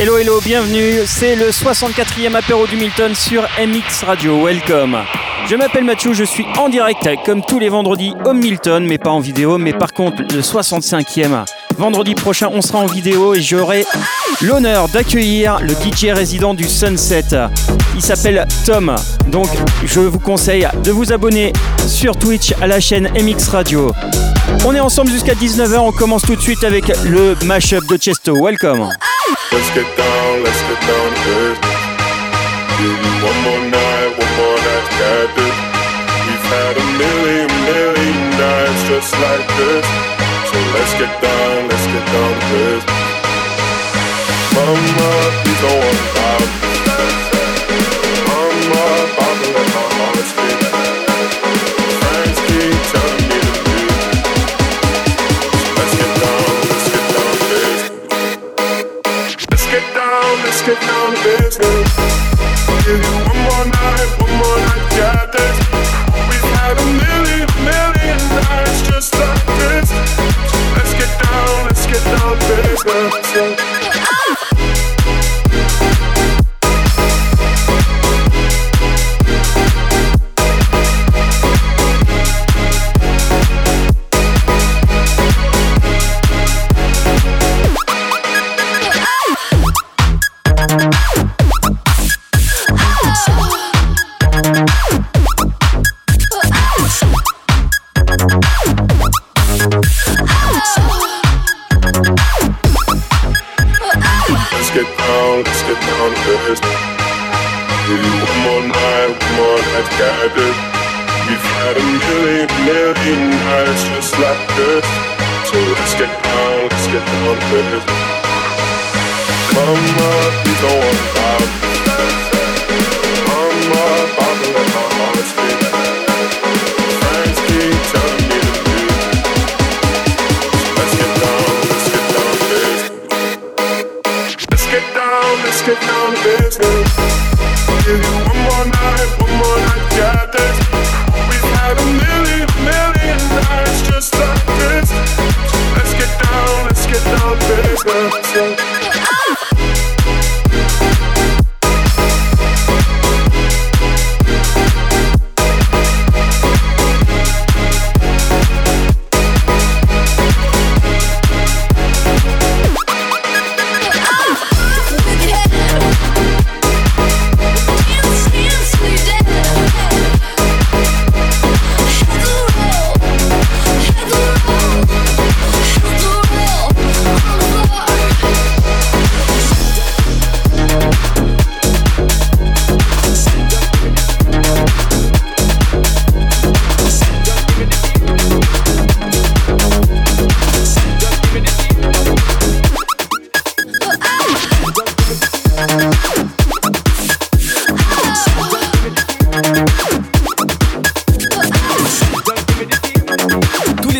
Hello hello, bienvenue, c'est le 64e apéro du Milton sur MX Radio, welcome. Je m'appelle Mathieu, je suis en direct comme tous les vendredis au Milton, mais pas en vidéo, mais par contre le 65e. Vendredi prochain, on sera en vidéo et j'aurai l'honneur d'accueillir le DJ résident du Sunset. Il s'appelle Tom. Donc, je vous conseille de vous abonner sur Twitch à la chaîne MX Radio. On est ensemble jusqu'à 19h. On commence tout de suite avec le mashup de Chesto. Welcome. Let's get down, let's get down. So let's get down, let's get down to this. Mama, please don't wanna stop. Mama, about to let my heart speak. Friends keep telling me to leave. Let's get down, let's get down to this. Let's get down, let's get down to business. Give you one more night, one more night, got this. We've had a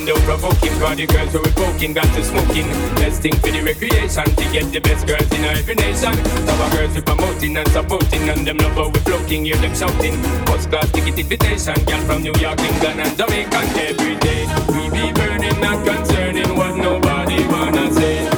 SP floating, don't provoking. Cause the girls who we poking, got to smoking. Best thing for the recreation, to get the best girls in every nation. Our girls we promoting and supporting, and them love how we floating, hear them shouting. First class ticket invitation, girl from New York, England, and Jamaica every day. We be burning, not concerning what nobody wanna say.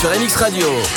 Sur MX Radio.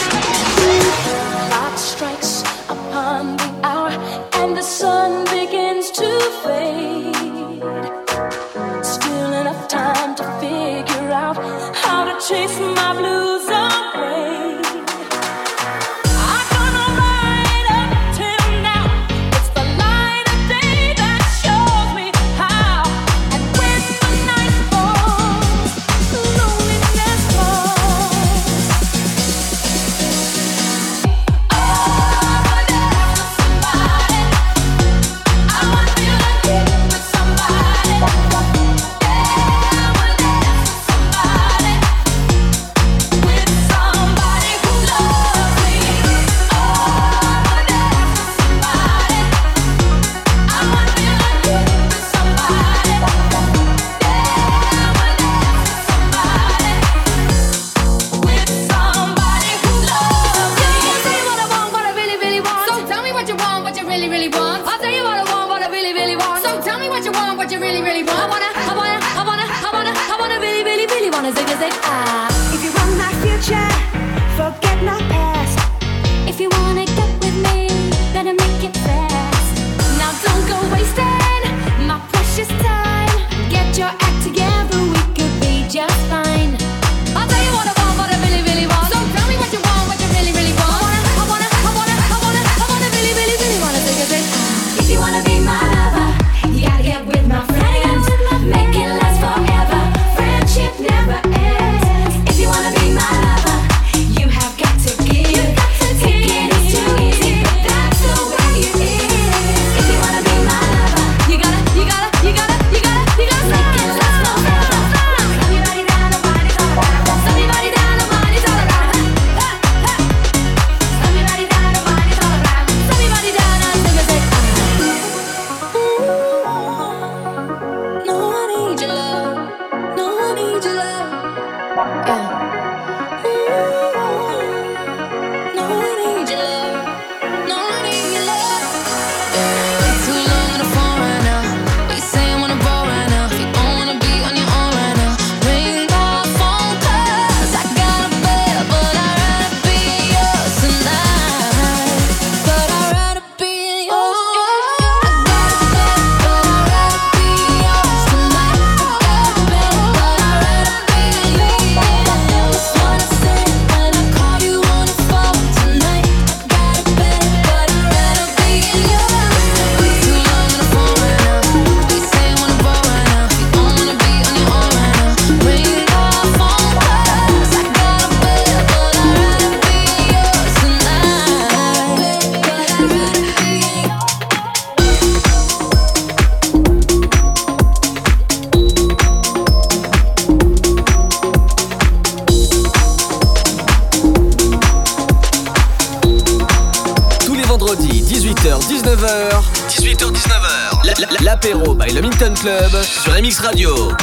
Club sur MX Radio.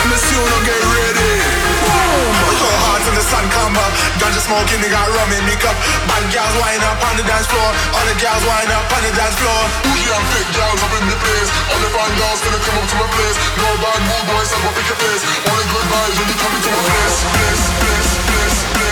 You no get ready. Boom! Go hard till the sun come up. Ganja smoking, they got rum in the cup. Bad girls wind up on the dance floor. All the girls wind up on the dance floor. Bougie and fit girls up in the place. All the fine girls gonna come up to my place. No bad mood boys, I go pick your face. Only good vibes when you come into my. Place, place, place, place, place,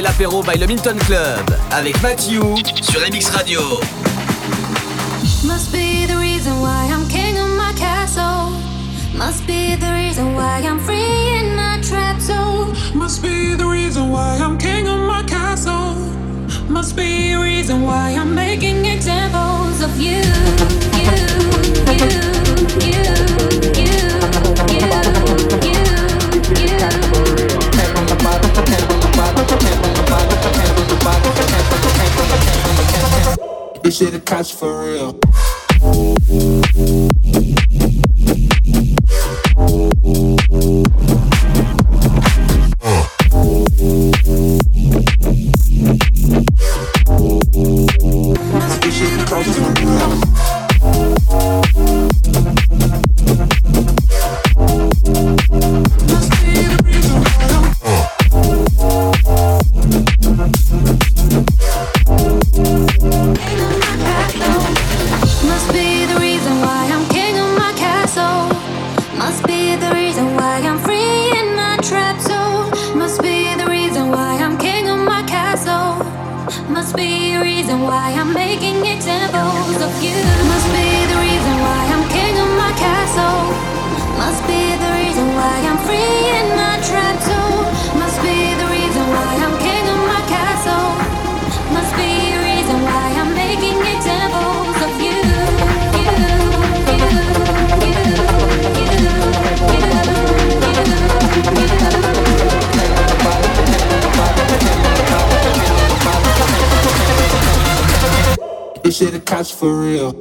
l'apéro by le Club avec Mathieu sur MX Radio. Must be the reason why I'm king of my castle. Must be the reason why I'm free in my trap zone. Must be the reason why I'm king of my castle. Must be the reason why I'm making examples of you, you, you, you. This shit a catch for real. Shit a catch for real.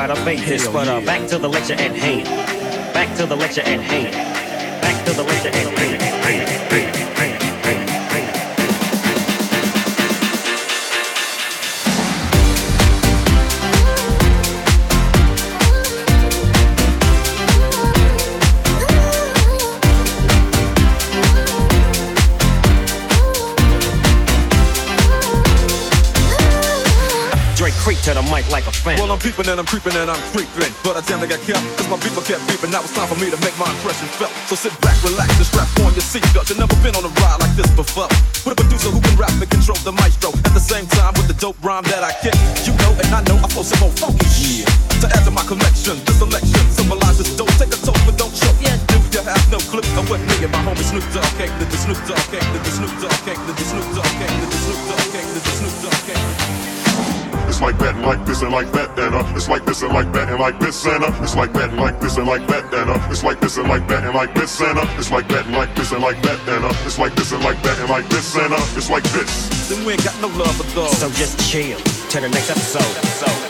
Try to fake this. But uh, back to the lecture at hand. Back to the lecture at hand. Peeping and I'm creeping and I'm creeping. But I damn they got kept, cause my people kept beeping. Now it's time for me to make my impression felt. So sit back, relax, and strap on your seatbelt. You've never been on a ride like this before. With a producer who can rap and control the maestro. At the same time, with the dope rhyme that I kick. You know, and I know I flow some more funky shit. To add to my collection, this selection symbolizes dope. Take a toast, but don't choke. Yeah, do you have no clue of what me and my homie Snoop Dogg came to the Snoop Dogg came to the Snoop Dogg came to the Snoop Dogg came to the Snoop Dogg came to the Snoop Dogg It's like that and like this and like that and uh. It's like this and like that and like this and uh. It's like that and like this and like that and uh. It's like this and like that and like this and uh. It's like that and like this and like that and uh. It's like this and like that and like this and uh. It's like this. Then we ain't got no love for those. So just chill till the next episode.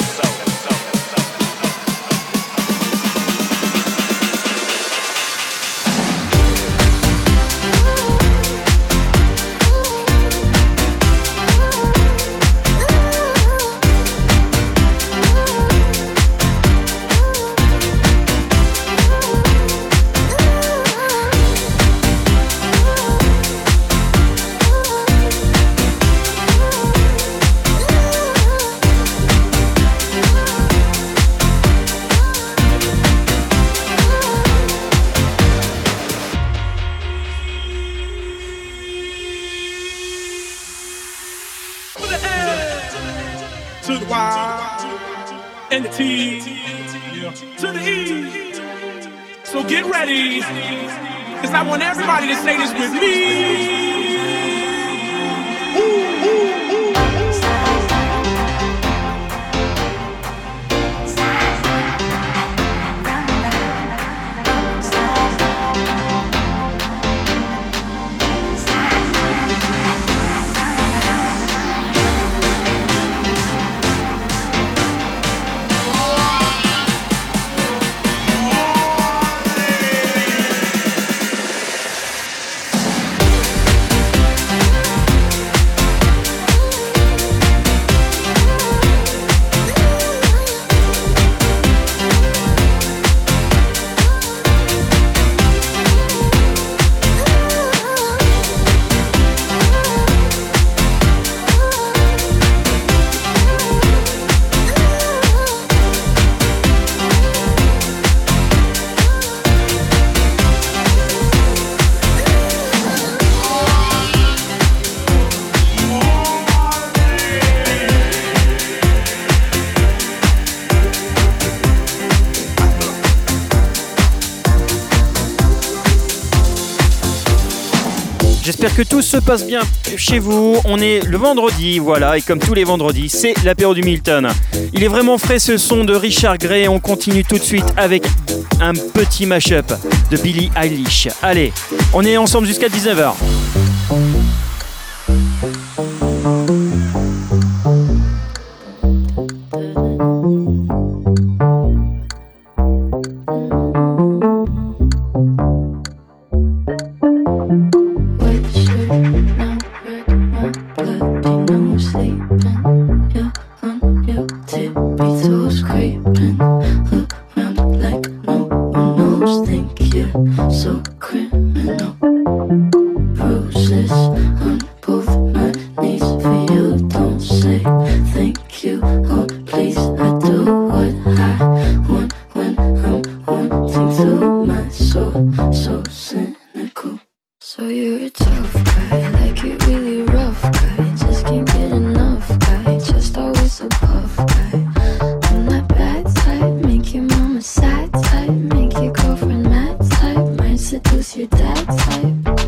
Que tout se passe bien chez vous. On est le vendredi, voilà, et comme tous les vendredis, c'est l'apéro du Milton. Il est vraiment frais ce son de Richard Gray. On continue tout de suite avec un petit mash-up de Billie Eilish. Allez, on est ensemble jusqu'à 19h. Seduce your dad type.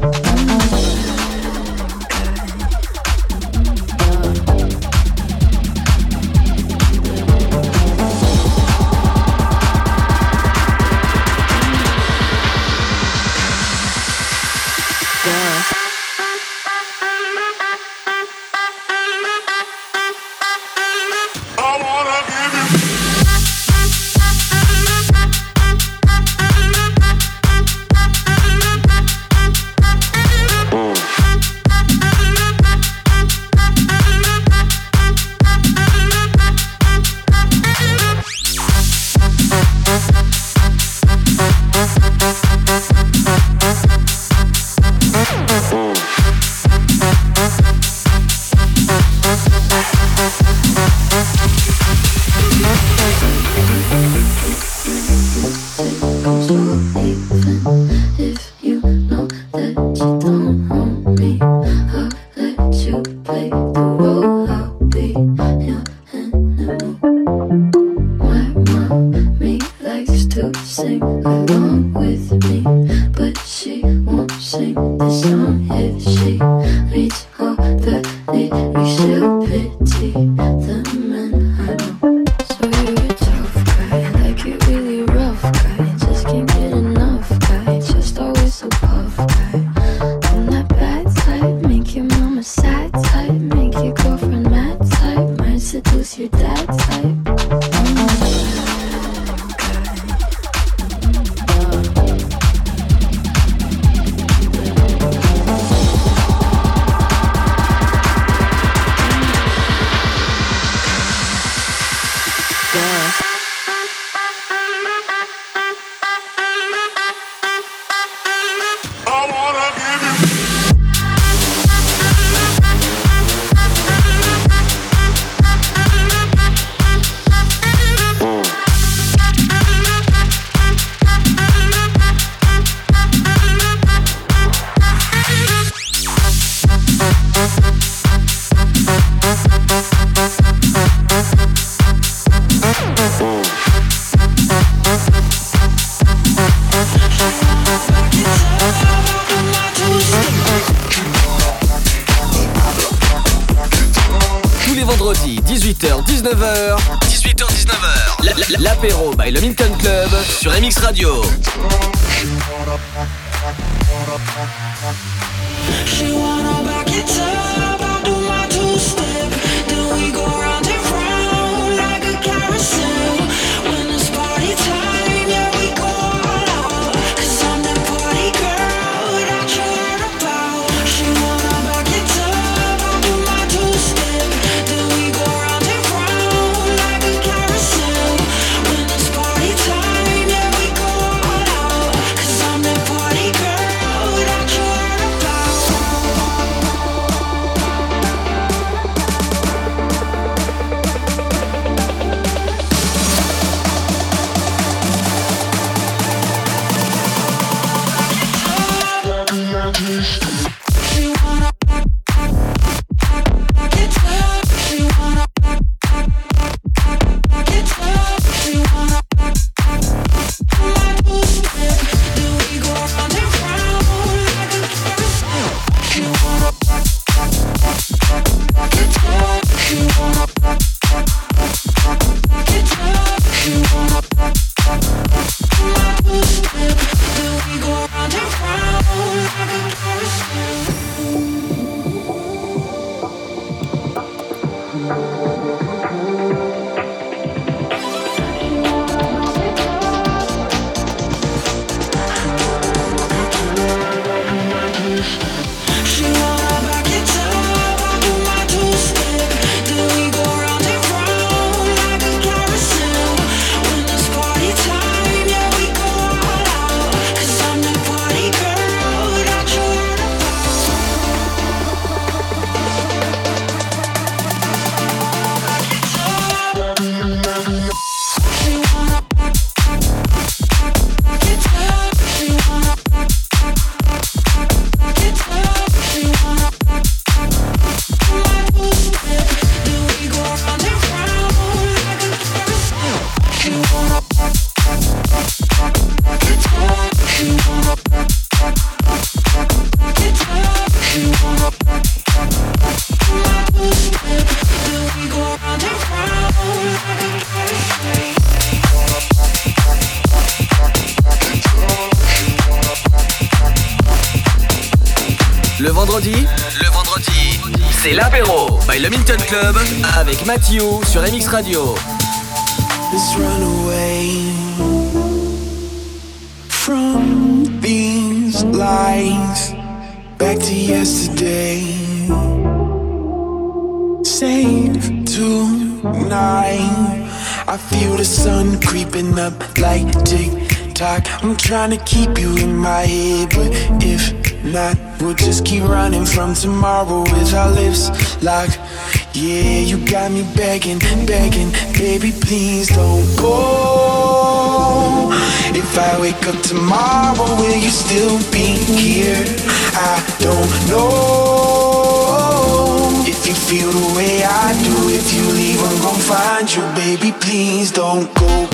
by Le Minton Club sur MX Radio. Let's run away from these lies back to yesterday. Save tonight. I feel the sun creeping up like tick tock. I'm trying to keep you in my head, but we'll just keep running from tomorrow with our lips locked. Yeah, you got me begging, begging, baby, please don't go. If I wake up tomorrow, will you still be here? I don't know. If you feel the way I do, if you leave, I'm gonna find you, baby. Please don't go,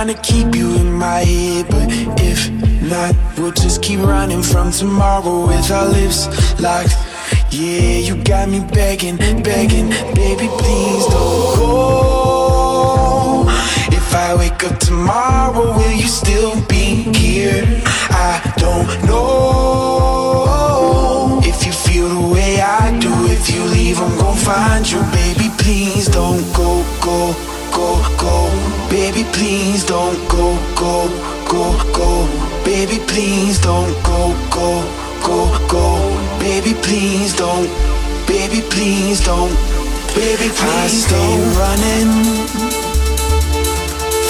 trying to keep you in my head, but if not, we'll just keep running from tomorrow with our lips locked. Yeah, you got me begging, begging, baby, please don't go. If I wake up tomorrow, will you still be here? I don't know. If you feel the way I do, if you leave, I'm gon' find you, baby. Please don't go, go. Baby, please don't go, go, go, go. Baby, please don't go, go, go, go. Baby, please don't. Baby, please don't. Baby, please I stay don't. running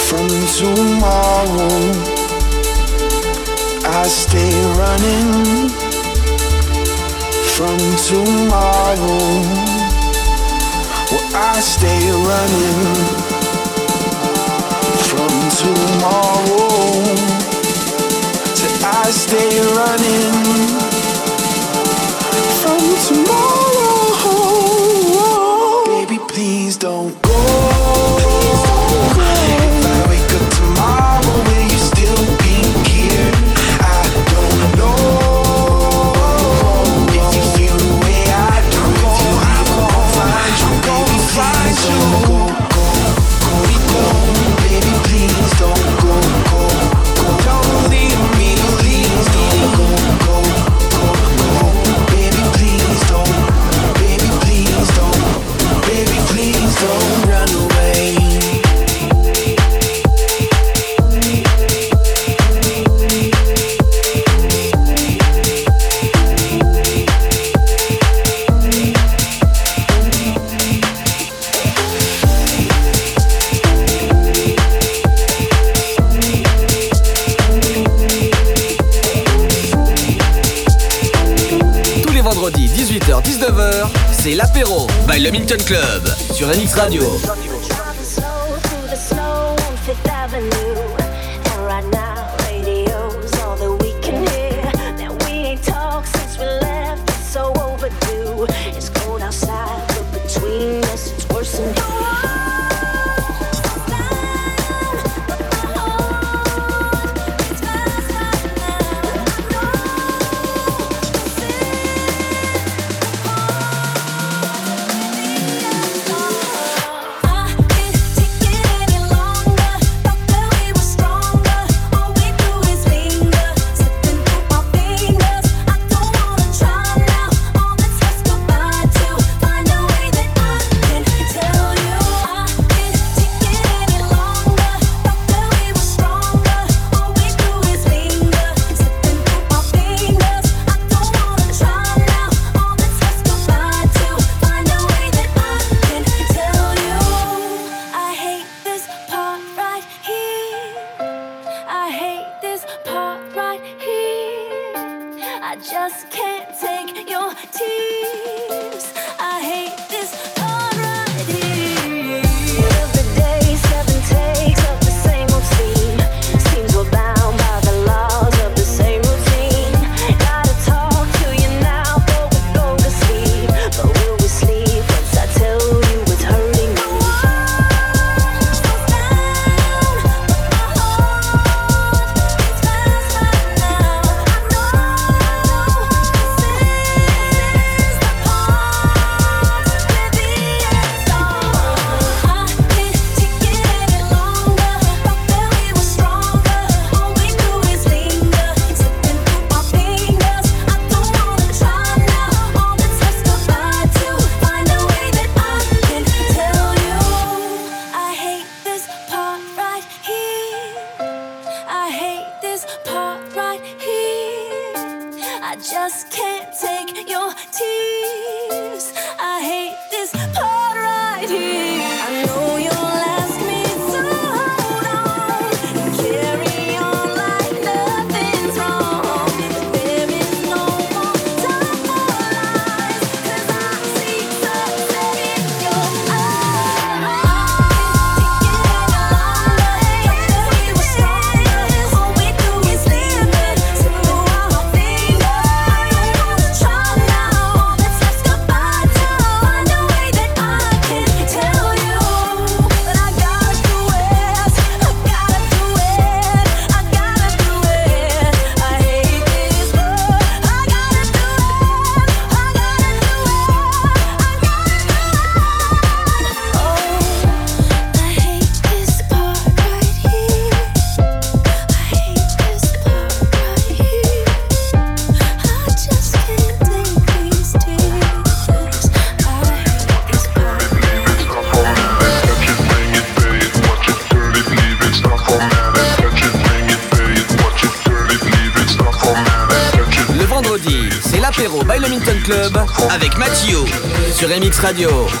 from tomorrow. I stay running from tomorrow. Well, I stay running sur NX Radio. Radio.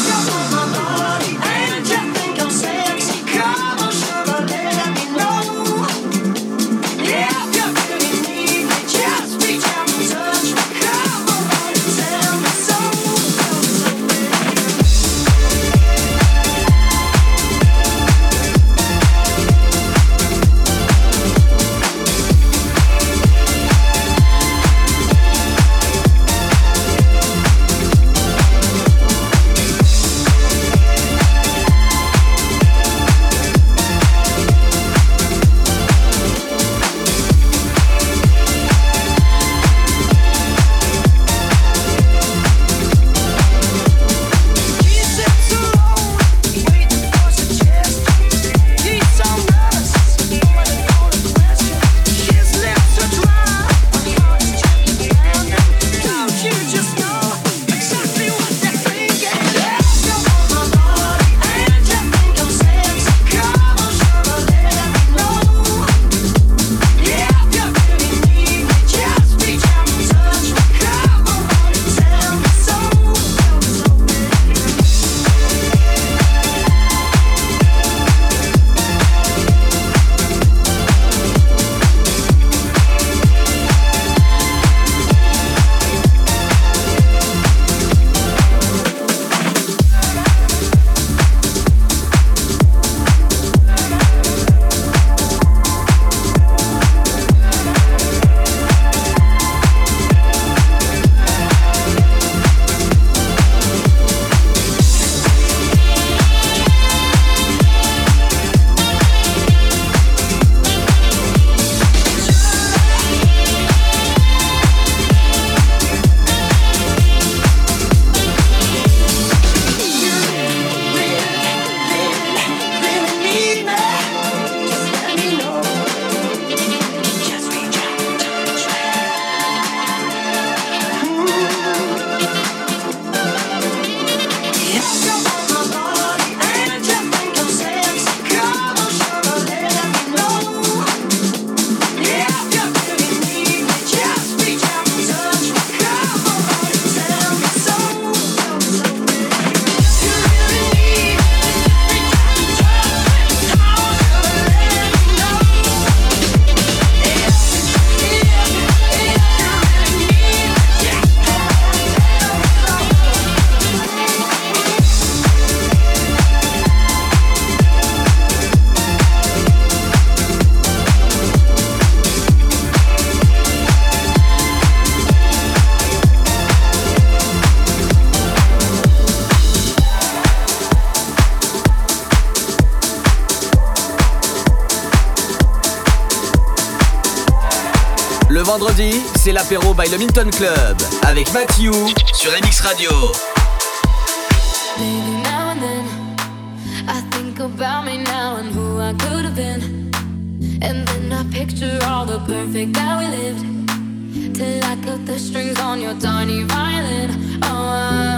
c'est l'apéro by le Minton Club avec Matthew sur MX Radio. Maybe now and then I think about me now and who I could have been. And then I picture all the perfect that we lived. Till I cut the strings on your tiny violin. Oh, I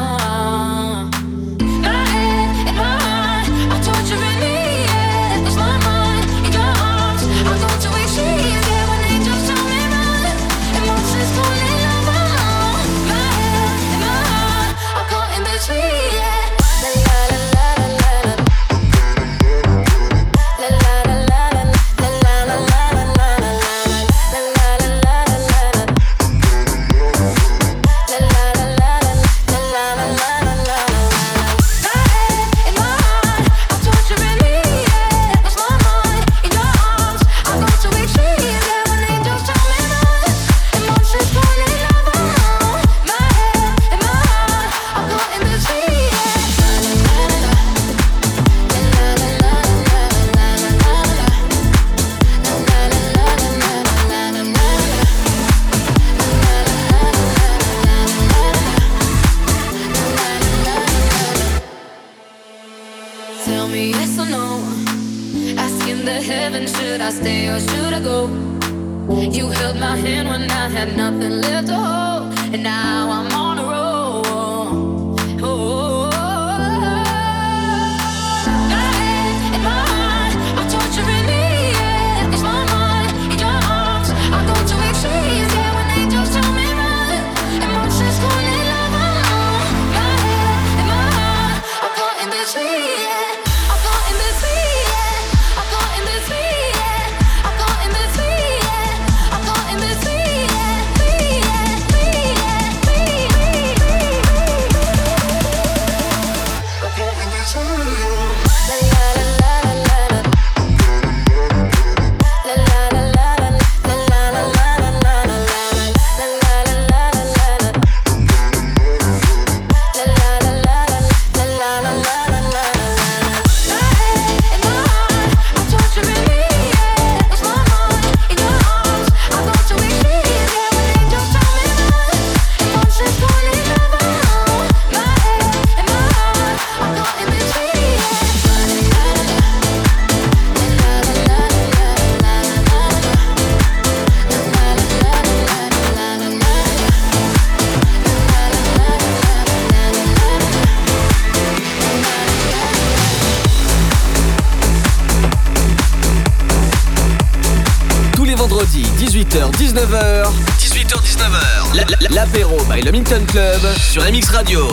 Radio.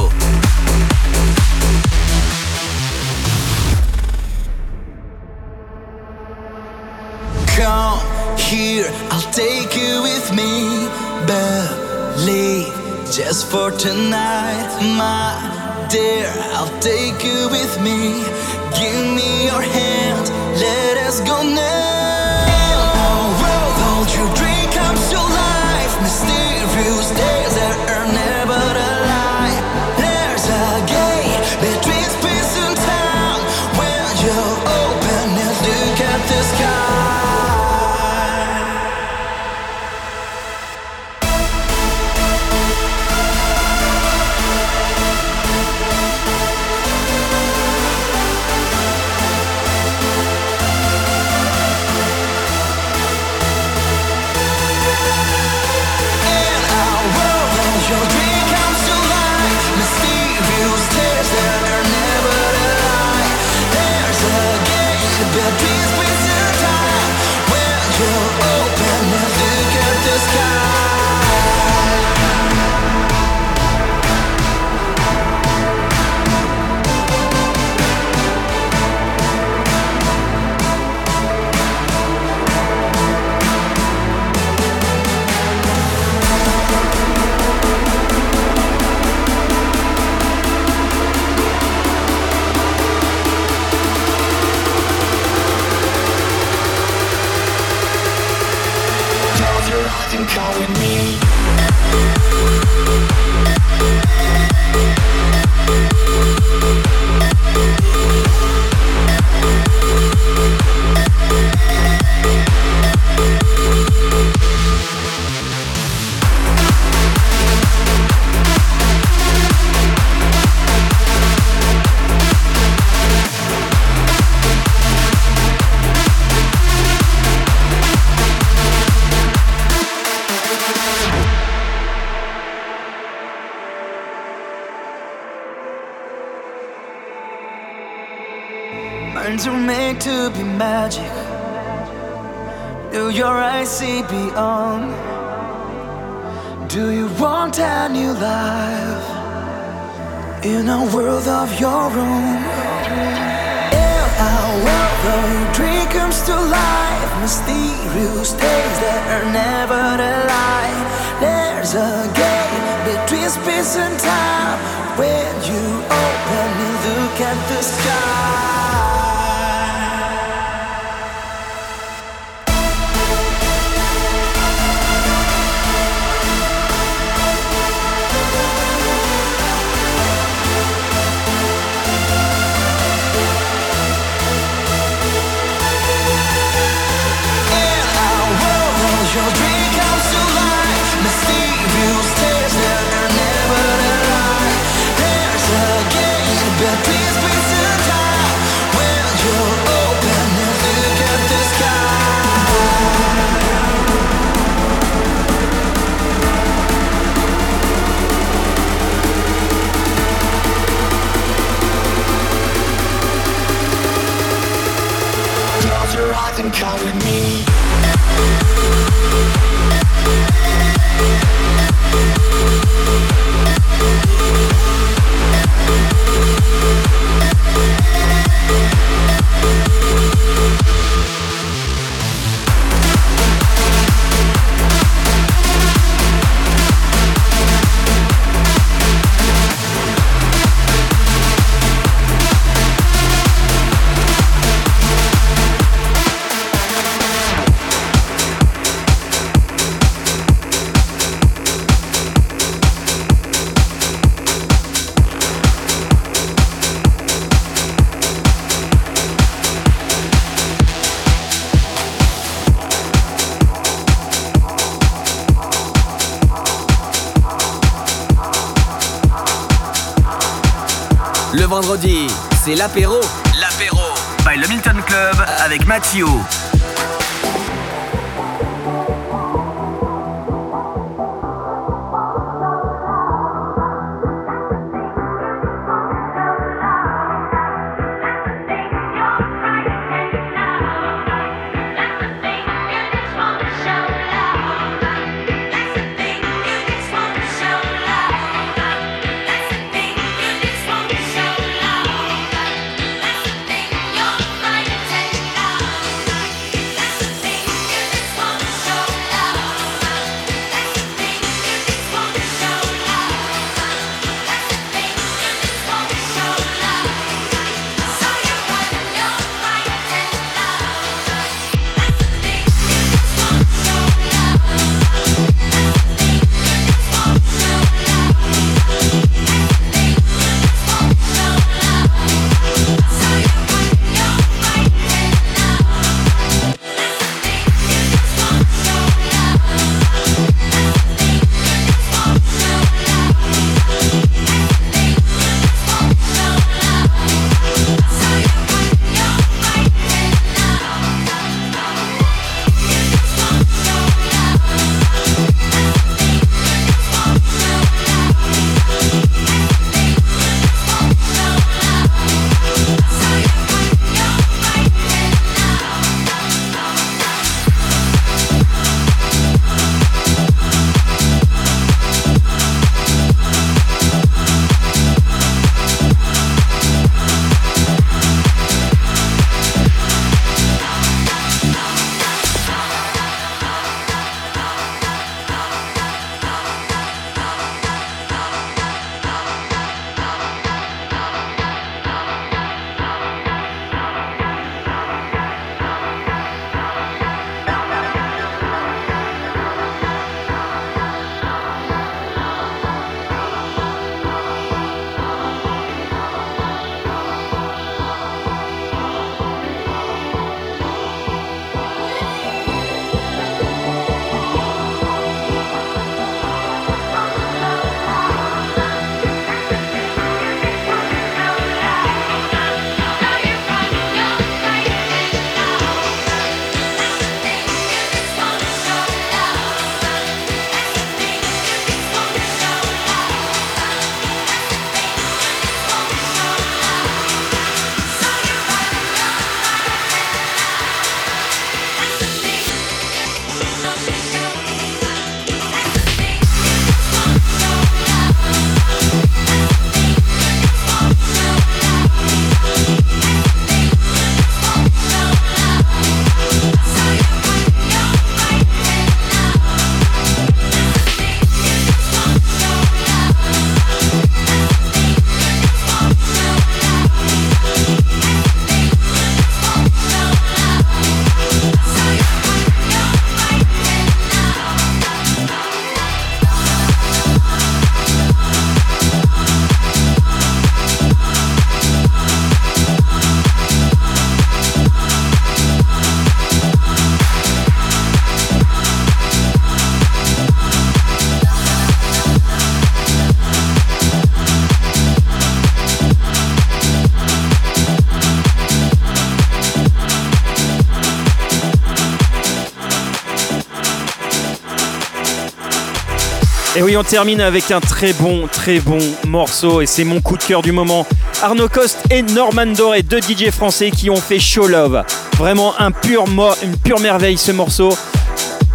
Oui, on termine avec un très bon, très bon morceau et c'est mon coup de cœur du moment. Arnaud Coste et Norman Doré, deux DJ français qui ont fait Show Love. Vraiment un pur une pure merveille ce morceau.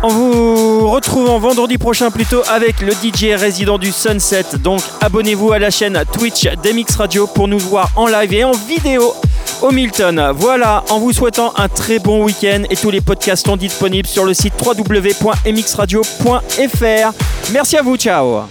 En vous retrouvant vendredi prochain plutôt avec le DJ résident du Sunset. Donc abonnez-vous à la chaîne Twitch d'MX Radio pour nous voir en live et en vidéo au Milton. Voilà, en vous souhaitant un très bon week-end et tous les podcasts sont disponibles sur le site www.mxradio.fr. Merci à vous, ciao